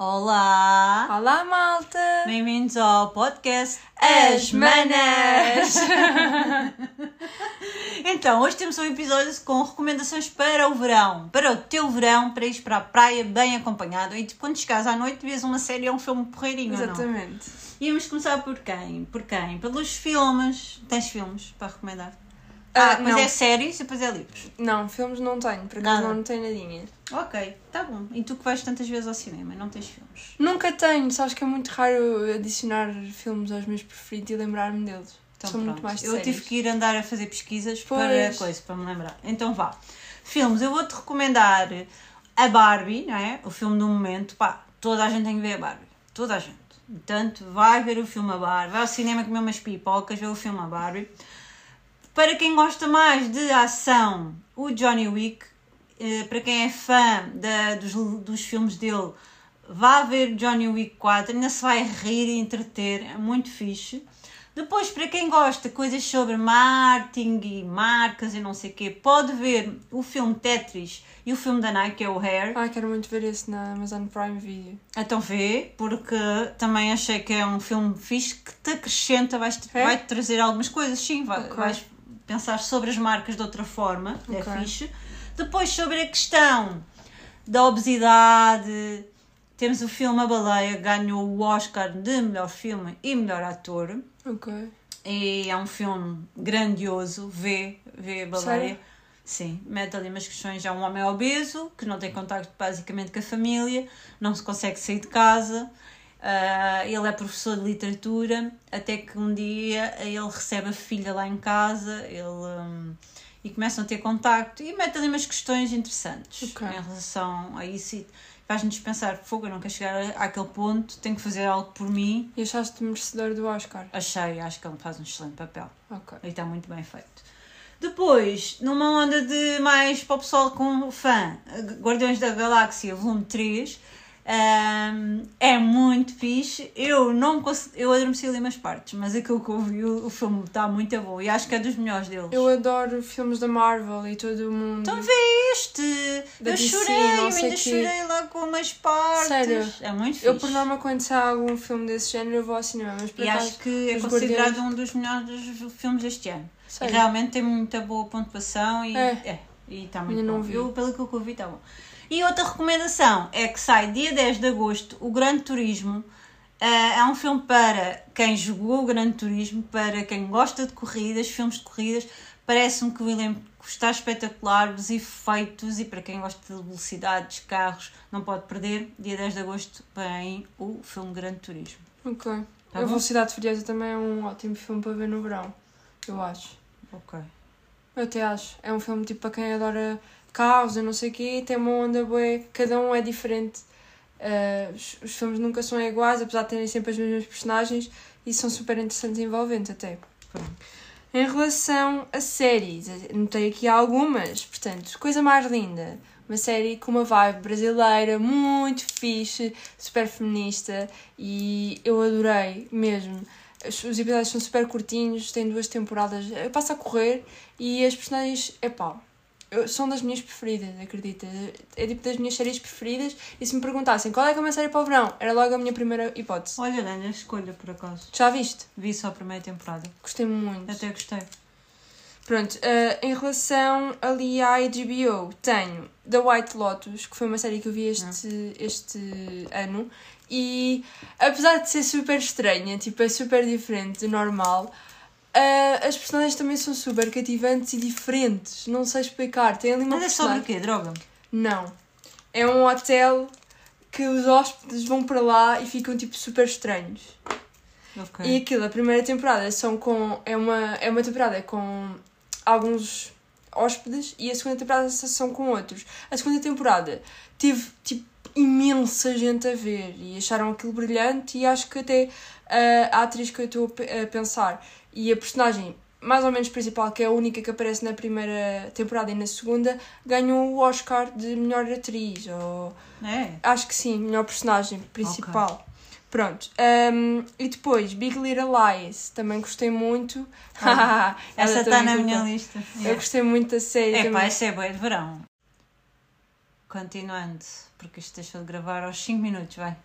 Olá! Olá, malta! Bem-vindos ao podcast As Manas! então, hoje temos um episódio com recomendações para o verão, para o teu verão, para ir para a praia bem acompanhado. E tipo, quando chegares à noite, vês uma série ou um filme porreirinho, não? Exatamente. E vamos começar por quem? Por quem? Pelos filmes. Tens filmes para recomendar? Ah, Ah, depois não. é séries e depois é livros. Não, filmes não tenho, por acaso Nada. não tenho nadinha. Ok, tá bom. E tu que vais tantas vezes ao cinema e não tens filmes? Nunca tenho, sabes que é muito raro adicionar filmes aos meus preferidos e lembrar-me deles. Então, Sou muito mais de Eu séries. tive que ir andar a fazer pesquisas Pois. para coisa, para me lembrar. Então vá. Filmes, eu vou-te recomendar a Barbie, não é? O filme do momento. Pá, toda a gente tem que ver a Barbie. Toda a gente. Portanto, vai ver o filme a Barbie, vai ao cinema comer umas pipocas, ver o filme a Barbie. Para quem gosta mais de ação, o Johnny Wick. Eh, Para quem é fã da- dos, dos filmes dele, vá ver Johnny Wick 4. Ainda se vai rir e entreter. É muito fixe. Depois, para quem gosta de coisas sobre marketing e marcas e não sei o quê, pode ver o filme Tetris e o filme da Nike, que é o Hair. Ah, quero muito ver esse na Amazon Prime Video. Então vê, porque também achei que é um filme fixe que te acrescenta, É? vai-te trazer algumas coisas, sim, vai- Ok. vais pensar sobre as marcas de outra forma, é Ok. fixe. Depois sobre a questão da obesidade, temos o filme A Baleia, que ganhou o Oscar de melhor filme e melhor ator. Ok. E é um filme grandioso, vê, vê a baleia. Sério? Sim, mete ali umas questões. É um homem obeso, que não tem contacto basicamente com a família, não se consegue sair de casa. Ah, ele é professor de literatura, até que um dia ele recebe a filha lá em casa ele, hum, e começam a ter contacto e mete ali umas questões interessantes Ok. em relação a isso. E faz-nos pensar: fogo, eu não quero chegar àquele ponto, tenho que fazer algo por mim. E achaste merecedor do Oscar? Achei, acho que ele faz um excelente papel. Ok. E está muito bem feito. Depois, numa onda de mais para o pessoal com fã, Guardiões da Galáxia Volume 3, ahm, é muito fixe. Eu não consigo, eu adormeci ali umas partes, mas aquilo que eu vi, o, o filme está muito bom e acho que é dos melhores deles. Eu adoro filmes da Marvel e todo o mundo. Então viste! Da eu DC, chorei, eu ainda quê. chorei lá com umas partes. Sério? É muito fixe. Eu, por norma, quando sai algum filme desse género, eu vou ao cinema. Mas por E acaso, acho que é considerado Guardiões- um dos melhores filmes deste ano. E Sério? realmente tem muita boa pontuação e É. é, e está muito Ainda bom. não vi. Eu, pelo que eu vi, está bom. E outra recomendação é que sai dia 10 de agosto o Grande Turismo. Ah, é um filme para quem jogou o Grande Turismo, para quem gosta de corridas, filmes de corridas. Parece-me que o elenco está espetacular, os efeitos e para quem gosta de velocidades, carros, não pode perder. Dia 10 de agosto vem o filme Grande Turismo. Ok. Tá a bom? Velocidade Furiosa também é um ótimo filme para ver no verão. Eu acho. Ok. Eu até acho. É um filme tipo para quem adora carros e não sei o quê. Tem uma onda boa. Cada um é diferente. Uh, os, filmes nunca são iguais, apesar de terem sempre as mesmas personagens. E são super interessantes e envolventes até. Em relação a séries, notei aqui algumas. Portanto, Coisa Mais Linda. Uma série com uma vibe brasileira muito fixe, super feminista e eu adorei mesmo. Os os episódios são super curtinhos, têm duas temporadas, passa a correr e as personagens, epá, eu- são das minhas preferidas, acredita? É tipo das minhas séries preferidas e se me perguntassem qual é que é a minha série para o verão, era logo a minha primeira hipótese. Olha, grande escolha por acaso. Já viste? Vi só a primeira temporada. Gostei muito. Até gostei. Pronto, eh, em relação ali à HBO, tenho The White Lotus, que foi uma série que eu vi este, este ano, e apesar de ser super estranha, tipo, é super diferente do normal, eh, as personagens também são super cativantes e diferentes, não sei explicar. Tem ali uma Mas é sobre o quê? Droga? Não. É um hotel que os hóspedes vão para lá e ficam, tipo, super estranhos. Ok. E aquilo, a primeira temporada são com. É uma, é uma temporada com alguns hóspedes e a segunda temporada são com outros. A segunda temporada teve tipo imensa gente a ver e acharam aquilo brilhante e acho que até ah, a atriz que eu estou a pensar e a personagem mais ou menos principal, que é a única que aparece na primeira temporada e na segunda, ganhou o Oscar de melhor atriz ou É. Acho que sim, melhor personagem principal. Pronto. Um, e depois, Big Little Lies, também gostei muito. Ah, Essa está na minha lista. Eu gostei muito da série. É pá, essa é boa de verão. Continuando, porque isto deixou de gravar aos 5 minutos, vai.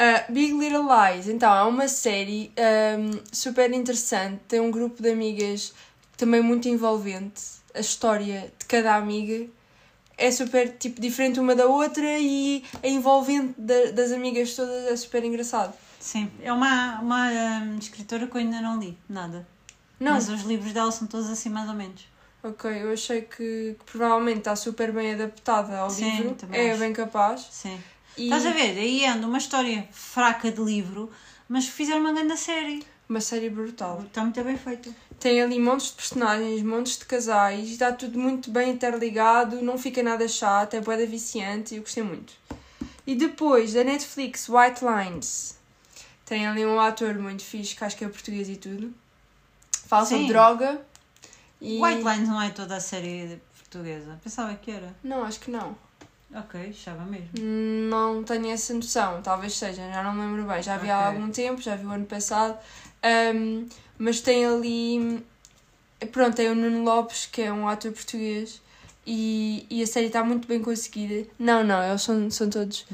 Uh, Big Little Lies, então, é uma série um, super interessante. Tem um grupo de amigas também muito envolvente. A história de cada amiga é super tipo, diferente uma da outra e a envolvente da- das amigas todas é super engraçado. Sim, é uma, uma hum, escritora que eu ainda não li, nada. Não, Mas os livros dela são todos assim mais ou menos. ok, eu achei que, que provavelmente está super bem adaptada ao Sim, livro. É acho. bem capaz. Sim. E Estás a ver? Aí anda uma história fraca de livro, mas fizeram uma grande série. uma série brutal. Está muito bem feito. Tem ali montes de personagens, montes de casais, está tudo muito bem interligado, não fica nada chato, é boeda viciante e eu gostei muito. E depois, da Netflix, White Lines. Tem ali um ator muito fixe, que acho que é português e tudo. Fala sobre droga. E... White Lines não é toda a série portuguesa. Pensava que era. Não, acho que não. Ok, estava mesmo. Não tenho essa noção, talvez seja, já não me lembro bem. Já vi há Ok. algum tempo, já vi o ano passado. Ahm, mas tem ali. Pronto, tem o Nuno Lopes, que é um ator português, e, e a série está muito bem conseguida. Não, não, eles são, são todos.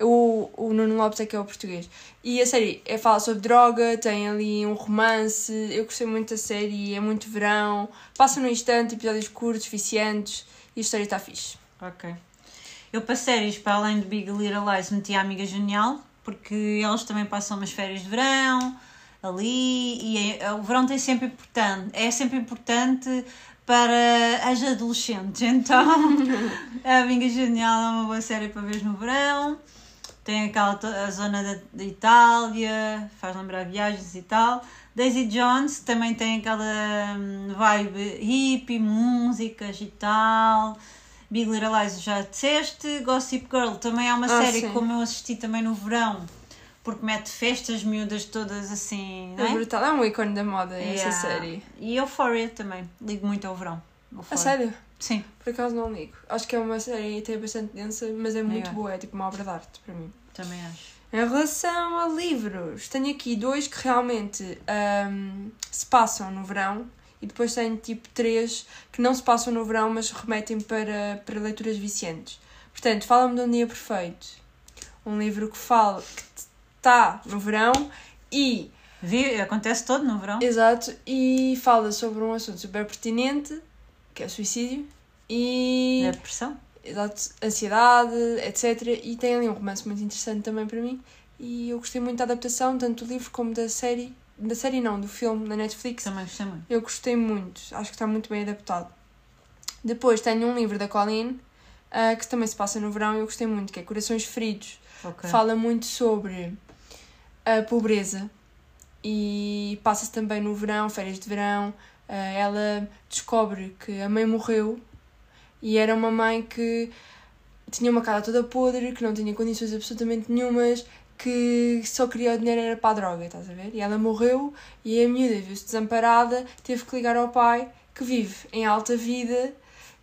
O, o Nuno Lopes é que é o português. E a série é, fala sobre droga, tem ali um romance. Eu gostei muito da série, é muito verão. Passa num instante, episódios curtos, viciantes, e a história está fixe. Ok. Eu para séries, para além de Big Little Lies, meti a Amiga Genial, porque eles também passam umas férias de verão ali e é- o verão tem sempre importante, é sempre importante para as adolescentes. Então, a Amiga Genial é uma boa série para ver no verão. Tem aquela a zona da, da Itália, faz lembrar viagens e tal. Daisy Jones também tem aquela hum, vibe hippie, músicas e tal. Big Little Lies já disseste. Gossip Girl também é uma Ah, série sim. como eu assisti também no verão, porque mete festas miúdas todas assim, É é? brutal, é um ícone da moda essa Yeah. série. E Euphoria também, ligo muito ao verão. A Euphoria. sério? Sim, Por acaso não ligo. Acho que é uma série até bastante densa, mas é muito Yeah. boa, é tipo uma obra de arte para mim. também acho. Em relação a livros, tenho aqui dois que realmente ahm, se passam no verão e depois tenho tipo três que não se passam no verão, mas remetem para, para leituras viciantes. Portanto, fala-me de um dia perfeito. Um livro que fala que está no verão e Vi, acontece todo no verão. Exato, e fala sobre um assunto super pertinente, que é o suicídio, e Da depressão. exato, ansiedade, etc. E tem ali um romance muito interessante também para mim. E eu gostei muito da adaptação, tanto do livro como da série. Da série não, do filme na Netflix. Também gostei muito. Eu gostei muito, acho que está muito bem adaptado. Depois tenho um livro da Colleen, ah, que também se passa no verão e eu gostei muito, que é Corações Feridos Ok. fala muito sobre a pobreza e passa-se também no verão, férias de verão. eh, Ela descobre que a mãe morreu e era uma mãe que tinha uma cara toda podre, que não tinha condições absolutamente nenhumas, que só queria o dinheiro era para a droga, estás a ver? E ela morreu e a miúda viu-se desamparada, teve que ligar ao pai, que vive em alta vida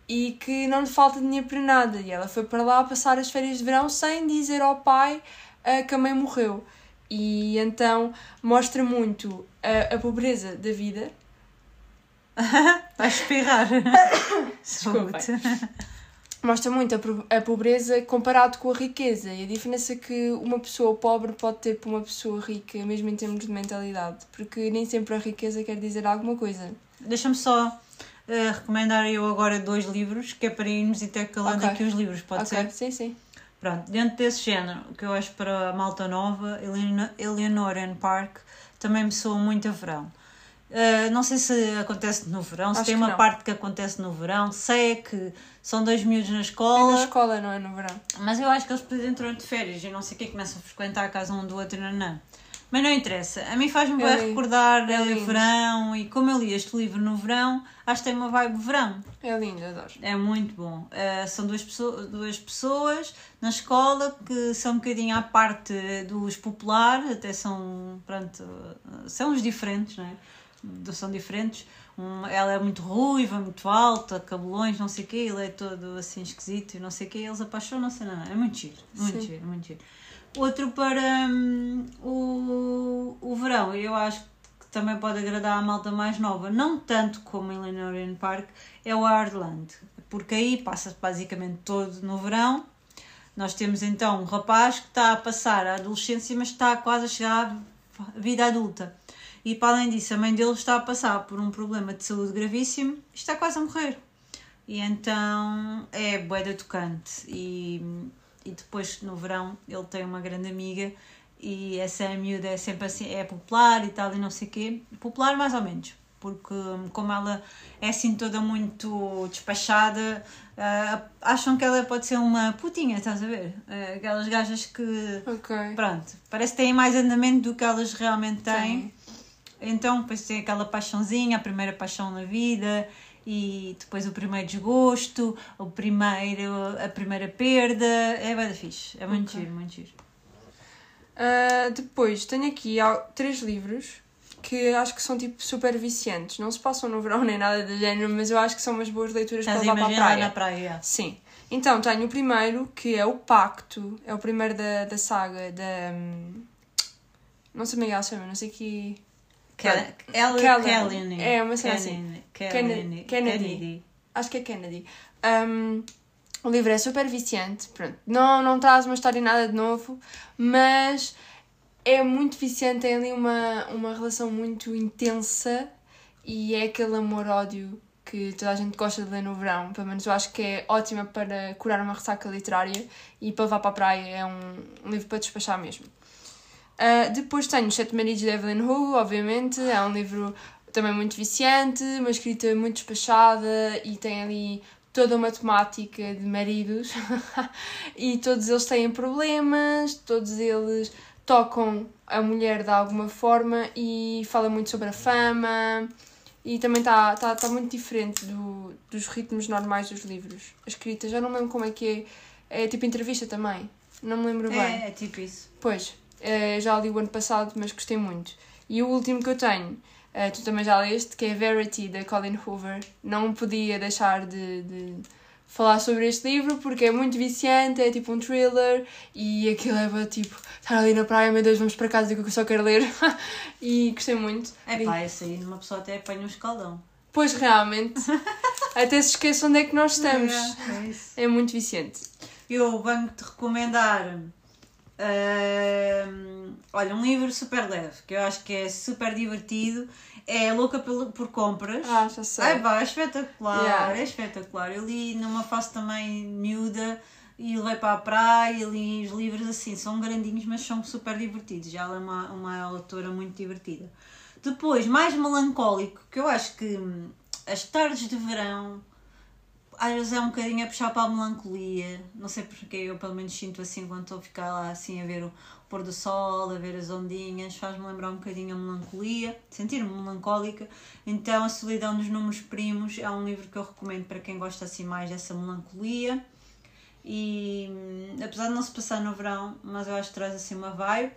e que não lhe falta dinheiro para nada. E ela foi para lá passar as férias de verão sem dizer ao pai ah, que a mãe morreu. E então mostra muito a, a pobreza da vida. Vai espirrar. Desculpem. Mostra muito a, pobreza comparado com a riqueza e a diferença que uma pessoa pobre pode ter para uma pessoa rica, mesmo em termos de mentalidade. Porque nem sempre a riqueza quer dizer alguma coisa. Deixa-me só eh, recomendar eu agora dois livros, que é para irmos intercalando Ok. aqui os livros, pode ok, ser? sim, sim. Pronto, dentro desse género, que eu acho para a malta nova, Eleanor, Eleanor and Park, também me soa muito a verão. Uh, não sei se acontece no verão, se Acho tem que uma não. parte que acontece no verão. Sei é que são dois miúdos na É escola, na escola, não é no verão. mas eu acho que eles depois entram de férias e não sei o que começam a frequentar a casa um do outro, não, não. Mas não interessa. A mim faz-me É bem recordar É eh, lindo. verão e como eu li este livro no verão, acho que tem uma vibe verão. É lindo, adoro. É muito bom. Uh, são duas, pessoas, duas pessoas na escola que são um bocadinho à parte dos populares, até são, pronto, são os diferentes, não é? São diferentes. Um, ela é muito ruiva, muito alta, cabelões, não sei o quê, ele é todo assim esquisito e não sei o quê, eles apaixonam-se, não, não, é muito giro, muito Sim. giro, muito giro. Outro para hum, o, o verão, eu acho que também pode agradar à malta mais nova, não tanto como em Lenorian Park, é o Ireland, porque aí passa basicamente todo no verão. Nós temos então um rapaz que está a passar a adolescência, mas está quase a chegar à vida adulta. E para além disso, a mãe dele está a passar por um problema de saúde gravíssimo e está quase a morrer. E então é boeda tocante. E, e depois no verão ele tem uma grande amiga e essa miúda é sempre assim, é popular e tal e não sei o quê. Popular mais ou menos, porque como ela é assim toda muito despachada, uh, acham que ela pode ser uma putinha, estás a ver? Uh, aquelas gajas que, Ok. pronto, parece que têm mais andamento do que elas realmente têm. Sim. Então, depois tem aquela paixãozinha, a primeira paixão na vida, e depois o primeiro desgosto, o primeiro, a primeira perda. É bem fixe. É muito Ok. giro, muito giro. Ah, depois, tenho aqui três livros que acho que são tipo super viciantes. Não se passam no verão nem nada do género, mas eu acho que são umas boas leituras Estás para levar para a praia. na praia. Sim. Então, tenho o primeiro, que é o Pacto. É o primeiro da, da saga da. hum, Não sei como é que ela se chama, não sei que. Kel- Ela Kelly. Kelly. É, uma cena assim. Kennedy. Kennedy. Acho que é Kennedy. Um, o livro é super viciante. Pronto. Não, não traz uma história nada de novo, mas é muito viciante. Tem ali uma, uma relação muito intensa e é aquele amor-ódio que toda a gente gosta de ler no verão. Pelo menos eu acho que é ótima para curar uma ressaca literária e para levar para a praia. É um, um livro para despachar mesmo. Uh, depois tenho Os Sete Maridos de Evelyn Hugo, obviamente. É um livro também muito viciante, uma escrita muito despachada e tem ali toda uma temática de maridos. e todos eles têm problemas, todos eles tocam a mulher de alguma forma e fala muito sobre a fama. E também está tá, tá muito diferente do, dos ritmos normais dos livros. A escrita, já não lembro como é que é. É tipo entrevista também. Não me lembro bem. É, é tipo isso. Pois, eh, já li o ano passado, mas gostei muito. E o último que eu tenho, eh, tu também já leste, que é Verity, da Colin Hoover. Não podia deixar de, de falar sobre este livro porque é muito viciante, é tipo um thriller e aquilo é tipo, estar ali na praia, meu Deus, vamos para casa que eu só quero ler. e gostei muito. É pá, esse aí uma pessoa até apanha um escaldão. Pois realmente, até se esqueça onde é que nós estamos. É, é. É muito viciante. Eu venho-te recomendar. Hum, olha, um livro super leve, que eu acho que é super divertido. É Louca por, por Compras. Ah, já sei. Ai pá, é espetacular, Yeah. é espetacular. Eu li numa fase também miúda e levei para a praia e li os livros assim, são grandinhos, mas são super divertidos. Já ela é uma, uma autora muito divertida. Depois, mais melancólico, que eu acho que hum, as tardes de verão às vezes é um bocadinho a puxar para a melancolia. Não sei porque eu pelo menos sinto assim quando estou a ficar lá assim a ver o pôr do sol, a ver as ondinhas, faz-me lembrar um bocadinho a melancolia, sentir-me melancólica. Então a Solidão dos Números Primos é um livro que eu recomendo para quem gosta assim mais dessa melancolia. E hum, apesar de não se passar no verão, mas eu acho que traz assim uma vibe.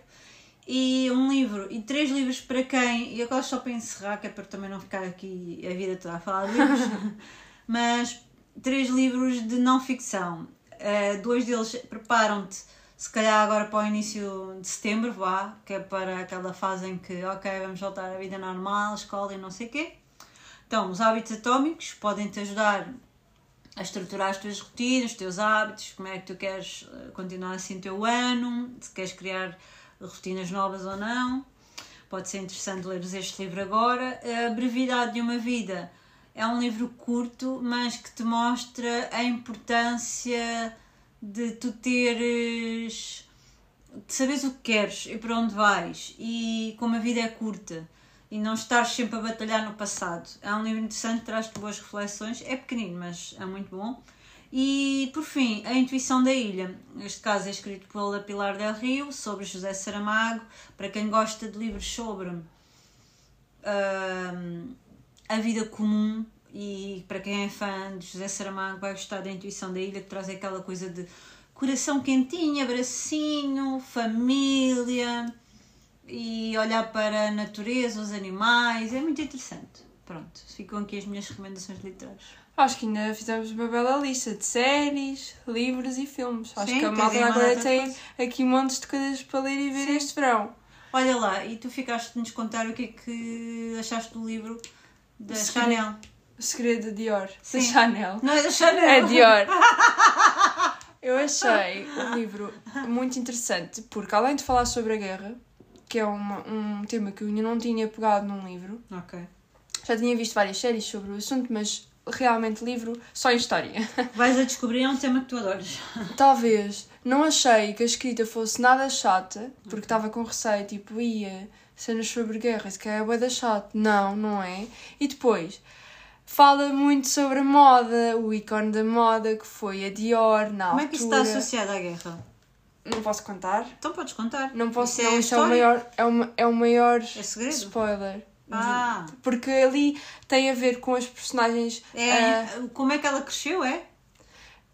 E um livro, e três livros para quem, e agora só para encerrar, que é para também não ficar aqui a vida toda a falar de livros, mas três livros de não ficção. Uh, dois deles preparam-te, se calhar agora para o início de setembro, vá, que é para aquela fase em que, ok, vamos voltar à vida normal, escola e não sei o quê. Então, os hábitos atómicos podem-te ajudar a estruturar as tuas rotinas, os teus hábitos, como é que tu queres eh, continuar assim o teu ano, se queres criar rotinas novas ou não. Pode ser interessante leres este livro agora. A Brevidade de uma Vida é um livro curto, mas que te mostra a importância de tu teres. de saberes o que queres e para onde vais e como a vida é curta e não estares sempre a batalhar no passado. É um livro interessante, traz-te boas reflexões. É pequenino, mas é muito bom. E por fim, A Intuição da Ilha. Este caso é escrito pela Pilar Del Rio, sobre José Saramago. Para quem gosta de livros sobre hum, a vida comum e para quem é fã de José Saramago vai gostar da Intuição da Ilha, que traz aquela coisa de coração quentinho, abracinho, família e olhar para a natureza, os animais. É muito interessante. Pronto, ficam aqui as minhas recomendações literárias. Acho que ainda fizemos uma bela lista de séries, livros e filmes. Acho Sim, que a malta agora tem aqui montes de coisas para ler e ver Sim. este verão. Olha lá, e tu ficaste de nos contar o que é que achaste do livro da Sim. Chanel. O segredo de Dior, Sim. da Chanel. Não é da Chanel? É Dior. Eu achei o livro muito interessante, porque além de falar sobre a guerra, que é uma, um tema que eu ainda não tinha pegado num livro, Ok. já tinha visto várias séries sobre o assunto, mas realmente livro só em história. Vais a descobrir é um tema que tu adoras. Talvez não achei que a escrita fosse nada chata, porque estava com receio, tipo, ia cenas sobre guerra, se calhar é bué da chato. Não, não é. E depois, fala muito sobre a moda, o ícone da moda, que foi a Dior, na Como altura. é que isso está associado à guerra? Não posso contar? Então podes contar. Não posso, Isso é não, isto é o história? maior, é o, é o maior É segredo? spoiler. Ah, Porque ali tem a ver com as personagens. é, ah, como é que ela cresceu, é?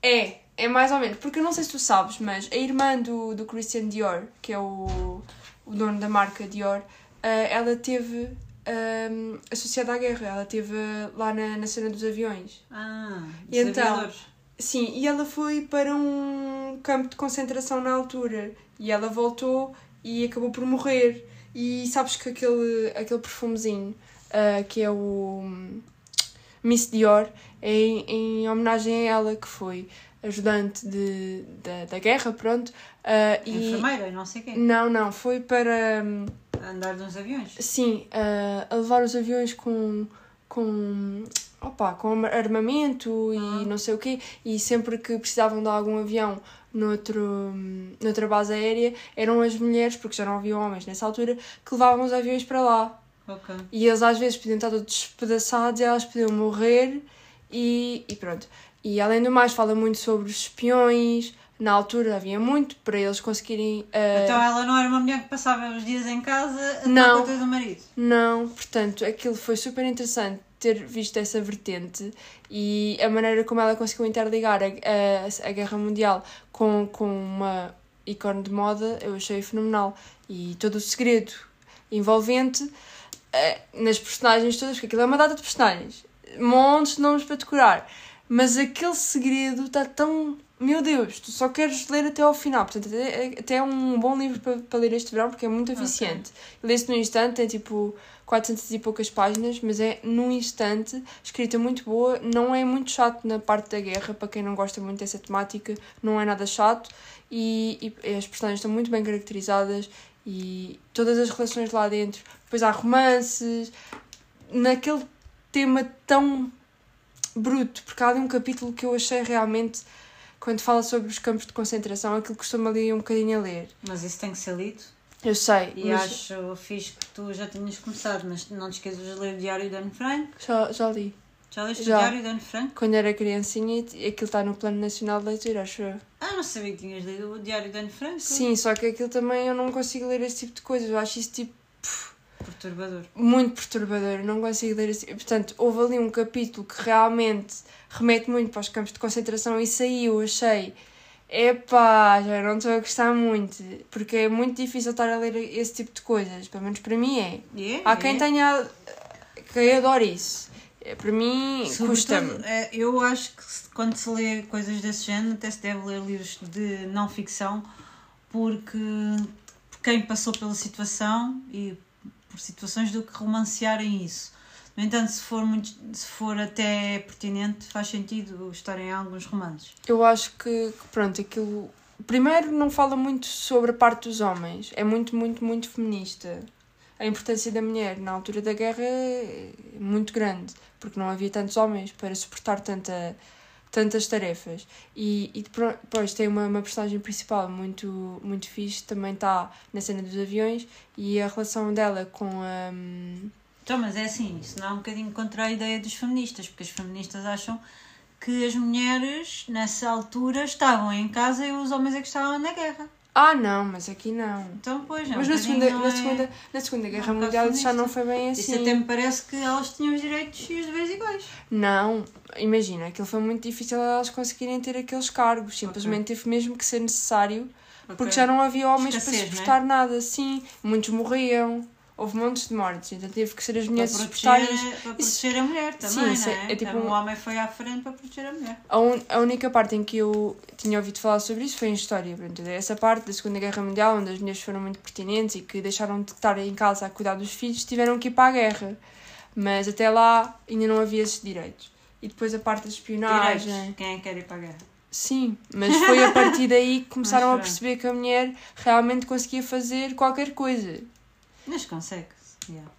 É, é mais ou menos. Porque eu não sei se tu sabes, mas a irmã do, do Christian Dior, que é o, o dono da marca Dior, ah, ela teve ahm, associada à guerra. Ela teve lá na, na cena dos aviões. Ah, E dos então? aviadores. Sim, e ela foi para um campo de concentração na altura. E ela voltou e acabou por morrer. E sabes que aquele, aquele perfumezinho, ah, que é o Miss Dior, é em, em homenagem a ela, que foi ajudante de, da, da guerra, pronto. Ah, e Enfermeira, não sei quem. Não, não, foi para. hum, Andar nos aviões. Sim, ah, a levar os aviões com, com, opa, com armamento e Ah. não sei o quê. E sempre que precisavam de algum avião noutro, hum, noutra base aérea, eram as mulheres, porque já não havia homens nessa altura, que levavam os aviões para lá. E eles às vezes podiam estar todos despedaçados e elas podiam morrer e, e pronto. E além do mais, fala muito sobre os espiões. Na altura havia muito para eles conseguirem. ah, Então ela não era uma mulher que passava os dias em casa a Não. conta do marido. Não, portanto, aquilo foi super interessante ter visto essa vertente e a maneira como ela conseguiu interligar a, a, a Guerra Mundial com, com uma ícone de moda, eu achei fenomenal. E todo o segredo envolvente eh, nas personagens todas, porque aquilo é uma data de personagens, montes de nomes para decorar, mas aquele segredo está tão. Meu Deus, tu só queres ler até ao final. Portanto, até, até é um bom livro para, para ler este verão porque é muito eficiente. Lê-se num instante, tem tipo 400 e poucas páginas, mas é num instante, escrita muito boa, não é muito chato na parte da guerra, para quem não gosta muito dessa temática, não é nada chato e, e as personagens estão muito bem caracterizadas e todas as relações lá dentro. Depois há romances, naquele tema tão bruto, porque há ali um capítulo que eu achei realmente, quando fala sobre os campos de concentração, aquilo que costumo ali um bocadinho a ler. Mas isso tem que ser lido. Eu sei, E mas acho fixe que tu já tinhas começado, mas não te esqueças de ler o Diário de Anne Frank. já, já li. Já leste Já. o Diário de Anne Frank? Quando era criancinha, aquilo está no Plano Nacional de Leitura, acho eu. Ah, não sabia que tinhas lido o Diário de Anne Frank. Sim, só que aquilo também eu não consigo ler esse tipo de coisas. Eu acho isso tipo Perturbador. muito perturbador. Não consigo ler esse. Portanto, houve ali um capítulo que realmente remete muito para os campos de concentração e eu achei. Epá, já não estou a gostar muito. Porque é muito difícil estar a ler esse tipo de coisas. Pelo menos para mim é. E é, Há quem é. tenha. Quem adore isso. É, Para mim, custa-me. Eu acho que quando se lê coisas desse género, até se deve ler livros de não ficção, porque quem passou pela situação e por situações do que romancearem isso. No entanto, se for, muito, se for até pertinente, faz sentido estar em alguns romances. Eu acho que, pronto, aquilo. Primeiro, não fala muito sobre a parte dos homens. É muito, muito, muito feminista. A importância da mulher na altura da guerra é muito grande, porque não havia tantos homens para suportar tanta, tantas tarefas. E, e depois tem uma, uma personagem principal muito, muito fixe, também está na cena dos aviões, e a relação dela com a. hum, Então, mas é assim, isso não é um bocadinho contra a ideia dos feministas, porque as feministas acham que as mulheres, nessa altura, estavam em casa e os homens é que estavam na guerra. Ah, não, mas aqui não. Então, pois, é um Mas na segunda, não na, é- segunda, na segunda Guerra bocado Mundial isso já não foi bem assim. Isso até me parece que elas tinham os direitos e os deveres iguais. Não, imagina, aquilo foi muito difícil elas conseguirem ter aqueles cargos. Simplesmente teve mesmo que ser necessário, porque Ok. já não havia homens Escassez, para suportar nada. Sim, muitos morriam, houve montes de mortes, então teve que ser as Para mulheres a proteger, isso. para Isso- proteger a mulher Sim, também, isso é- não é? é tipo Então, um- O homem foi à frente para proteger a mulher. A, un- a única parte em que eu tinha ouvido falar sobre isso foi em história. Pronto, essa parte da Segunda Guerra Mundial, onde as mulheres foram muito pertinentes e que deixaram de estar em casa a cuidar dos filhos, tiveram que ir para a guerra. Mas até lá ainda não havia esses direitos. E depois a parte da espionagem. Direitos. Quem é que quer ir para a guerra? Sim, mas foi a partir daí que começaram a perceber que a mulher realmente conseguia fazer qualquer coisa. Mas consegue-se. Yeah.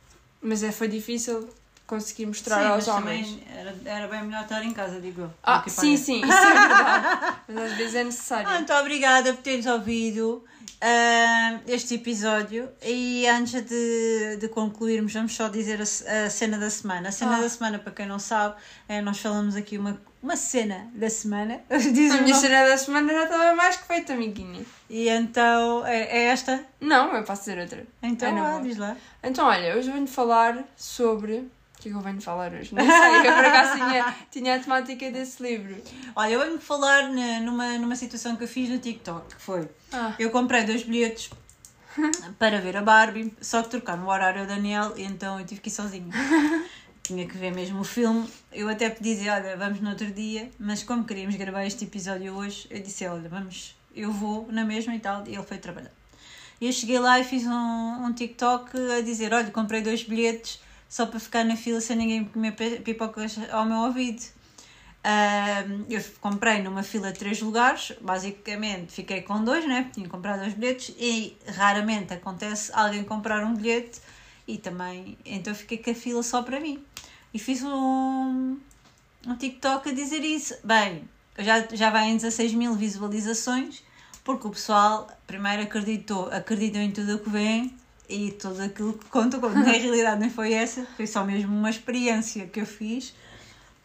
Mas é, foi difícil conseguir mostrar Sim, aos homens. era, era bem melhor estar em casa, digo eu. Ah, sim, sim, isso é verdade. Mas às vezes é necessário. Ah, Muito obrigada por teres ouvido ah, este episódio. E antes de, de concluirmos, vamos só dizer a, a cena da semana. A cena Ah. da semana, para quem não sabe, é nós falamos aqui uma, uma cena da semana. Diz A minha nome. cena da semana já estava mais que feita, amiguinha. E então, é, é esta? Não, eu posso dizer outra. Então, É ah, diz lá. Então, olha, hoje venho falar sobre. Que é que eu venho falar hoje? Não sei, eu por acaso tinha, tinha a temática desse livro. Olha, eu venho falar na- numa, numa situação que eu fiz no TikTok, que foi... Ah, Eu comprei dois bilhetes para ver a Barbie, só que trocaram o horário ao Daniel, e então eu tive que ir sozinha. Tinha que ver mesmo o filme. Eu até pedi dizer, olha, vamos no outro dia, mas como queríamos gravar este episódio hoje, eu disse, olha, vamos, eu vou na mesma e tal, e ele foi trabalhar. E eu cheguei lá e fiz um, um TikTok a dizer, olha, comprei dois bilhetes só para ficar na fila sem ninguém comer pi- pipocas ao meu ouvido. Ahm, eu comprei numa fila de três lugares, basicamente fiquei com dois, né? Tinha comprado dois bilhetes e raramente acontece alguém comprar um bilhete e também, então fiquei com a fila só para mim. E fiz um, um TikTok a dizer isso. Bem, já, já vai em 16 mil visualizações, porque o pessoal primeiro acreditou, acreditam em tudo o que vem e tudo aquilo que conta, quando na realidade nem foi essa, foi só mesmo uma experiência que eu fiz.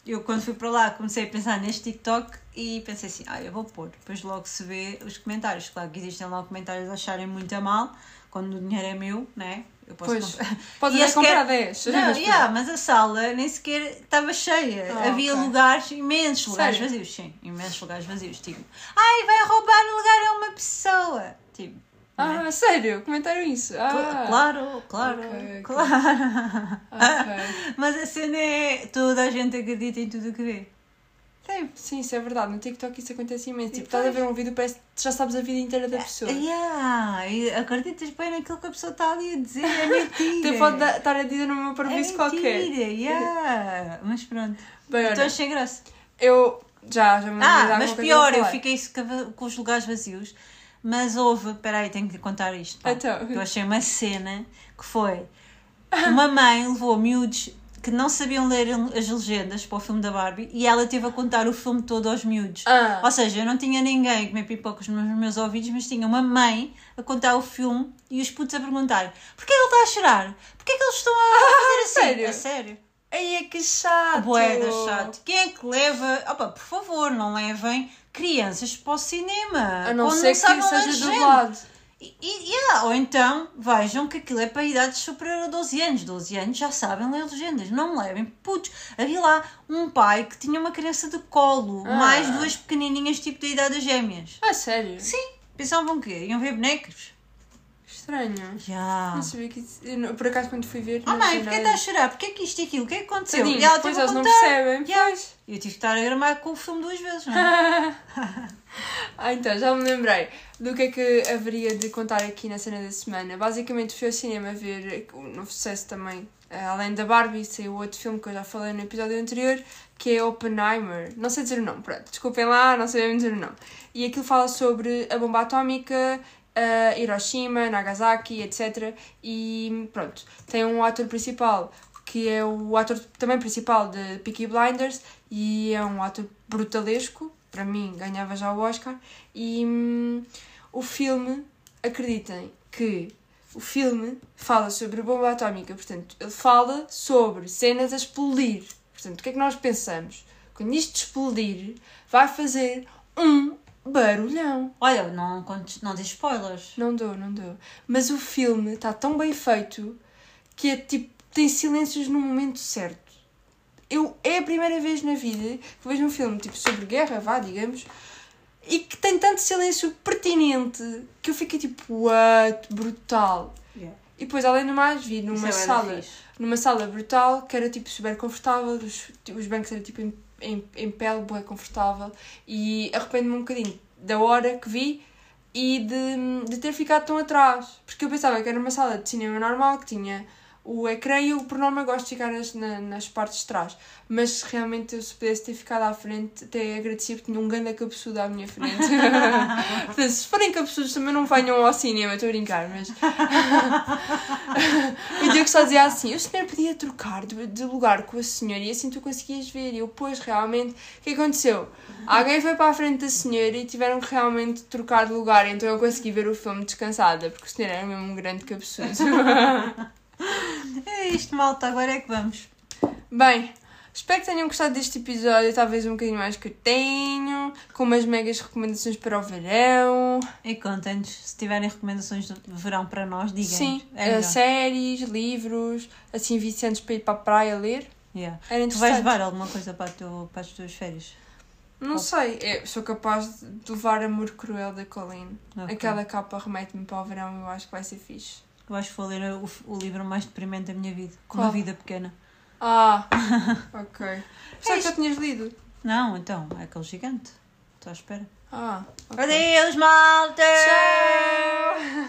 Eu quando fui para lá comecei a pensar neste TikTok e pensei assim, ah, eu vou pôr, depois logo se vê os comentários. Claro que existem lá comentários a acharem muito a mal, quando o dinheiro é meu, né? Eu posso Pois, comprar. Podes E que era- comprar 10. Não, yeah, mas a sala nem sequer estava cheia. Ah, Havia ok. lugares, imensos lugares Sério? vazios, sim, imensos lugares vazios. Tipo, ai, vai roubar o lugar a uma pessoa. Tipo, né? Ah, sério? Comentaram isso? Ah, claro, claro, Ok, ok. claro. ok. Mas a cena é toda a gente acredita em tudo o que vê. Sempre. Sim, isso é verdade. No TikTok isso acontece imenso. Tipo, estás a ver um vídeo parece que já sabes a vida inteira da pessoa. Yeah, e acreditas bem naquilo que a pessoa está ali a dizer, é mentira. Até pode estar a dizer numa é parvoíce mentira, qualquer. yeah. Mas pronto. Bem, Então achei graça. eu já, já me Ah, mas pior, eu fiquei com os lugares vazios. Mas houve, peraí, tenho que contar isto. pá. Então. Eu achei uma cena que foi uma mãe levou miúdos que não sabiam ler as legendas para o filme da Barbie e ela teve a contar o filme todo aos miúdos. Ah. Ou seja, eu não tinha ninguém a comer pipocas nos meus ouvidos, mas tinha uma mãe a contar o filme e os putos a perguntar porquê ele está a chorar? Porquê que eles estão a fazer assim? sério? A sério? Ai, é que chato! Boeda chato. Quem é que leva? Opa, por favor, não levem crianças para o cinema. A não ser que sabem seja dublado. E, e- yeah, ou então vejam que aquilo é para idades superior a 12 anos. 12 anos já sabem ler legendas. Não levem putos. Havia lá um pai que tinha uma criança de colo, Ah. mais duas pequenininhas, tipo da idade das gêmeas. Ah, sério? Sim. Pensavam que iam ver bonecos? Estranho. Já. Não sabia que isso... eu Por acaso, quando fui ver. Ah, não mãe, porquê está a chorar? Porquê que isto e aquilo? O que é que aconteceu? Tadinhos, e ela depois eles não percebem. Yeah. Pois. Eu tive que estar a gramar com o filme duas vezes, não é? Ah, então, já me lembrei do que é que haveria de contar aqui na cena da semana. Basicamente, fui ao cinema ver o novo sucesso também. eh, Além da Barbie, saiu outro filme que eu já falei no episódio anterior, que é Oppenheimer. Não sei dizer o nome, pronto, desculpem lá, não sei dizer o nome. E aquilo fala sobre a bomba atómica, eh, Hiroshima, Nagasaki, etc. E pronto, tem um ator principal que é o ator também principal de Peaky Blinders e é um ator brutalesco, para mim ganhava já o Oscar. E hum, o filme, acreditem que o filme fala sobre bomba atómica, portanto, ele fala sobre cenas a explodir. Portanto, o que é que nós pensamos? Quando isto explodir, vai fazer um barulhão. Olha, não, não diz spoilers. Não dou, não dou. Mas o filme está tão bem feito que é tipo, tem silêncios no momento certo. Eu, é a primeira vez na vida que vejo um filme tipo sobre guerra, vá, digamos, e que tem tanto silêncio pertinente que eu fiquei tipo, what? Brutal. Yeah. E depois, além do mais, vi numa Isso é sala numa sala brutal que era tipo super confortável, os, os bancos eram tipo em, em, pele, boa confortável e arrependo-me um bocadinho da hora que vi e de, de ter ficado tão atrás, porque eu pensava que era uma sala de cinema normal que tinha o ecrã e eu, por norma, gosto de ficar nas, na- nas partes de trás. Mas realmente, eu, se pudesse ter ficado à frente, até agradecia porque tinha um ganda cabeçudo à minha frente. Portanto, se forem cabeçudos, também não venham ao cinema, estou a brincar, mas. o Diogo só dizia assim: o senhor podia trocar de, de lugar com a senhora e assim tu conseguias ver. E eu, pois, realmente, o que aconteceu? Alguém foi para a frente da senhora e tiveram que realmente trocar de lugar, então eu consegui ver o filme descansada, porque o senhor era mesmo um grande cabeçudo. É isto, malta, agora é que vamos. Bem, espero que tenham gostado deste episódio, talvez um bocadinho mais que eu tenho, com umas megas recomendações para o verão. E contem-nos, se tiverem recomendações de verão para nós, digam Sim, É eh, melhor. séries, livros, assim viciantes para ir para a praia ler. Yeah. Era Tu vais levar alguma coisa para, teu- para as tuas férias? Não sei, eu sou capaz de levar Amor Cruel da Colleen. Ok. Aquela capa remete-me para o verão, eu acho que vai ser fixe. Eu acho que vou ler o, o livro mais deprimente da minha vida. Qual? Uma vida pequena. Ah, ok. Pensava que já tinhas lido. Não, então, é aquele gigante. Estou à espera. Ah, ok. Adeus, malta! Tchau!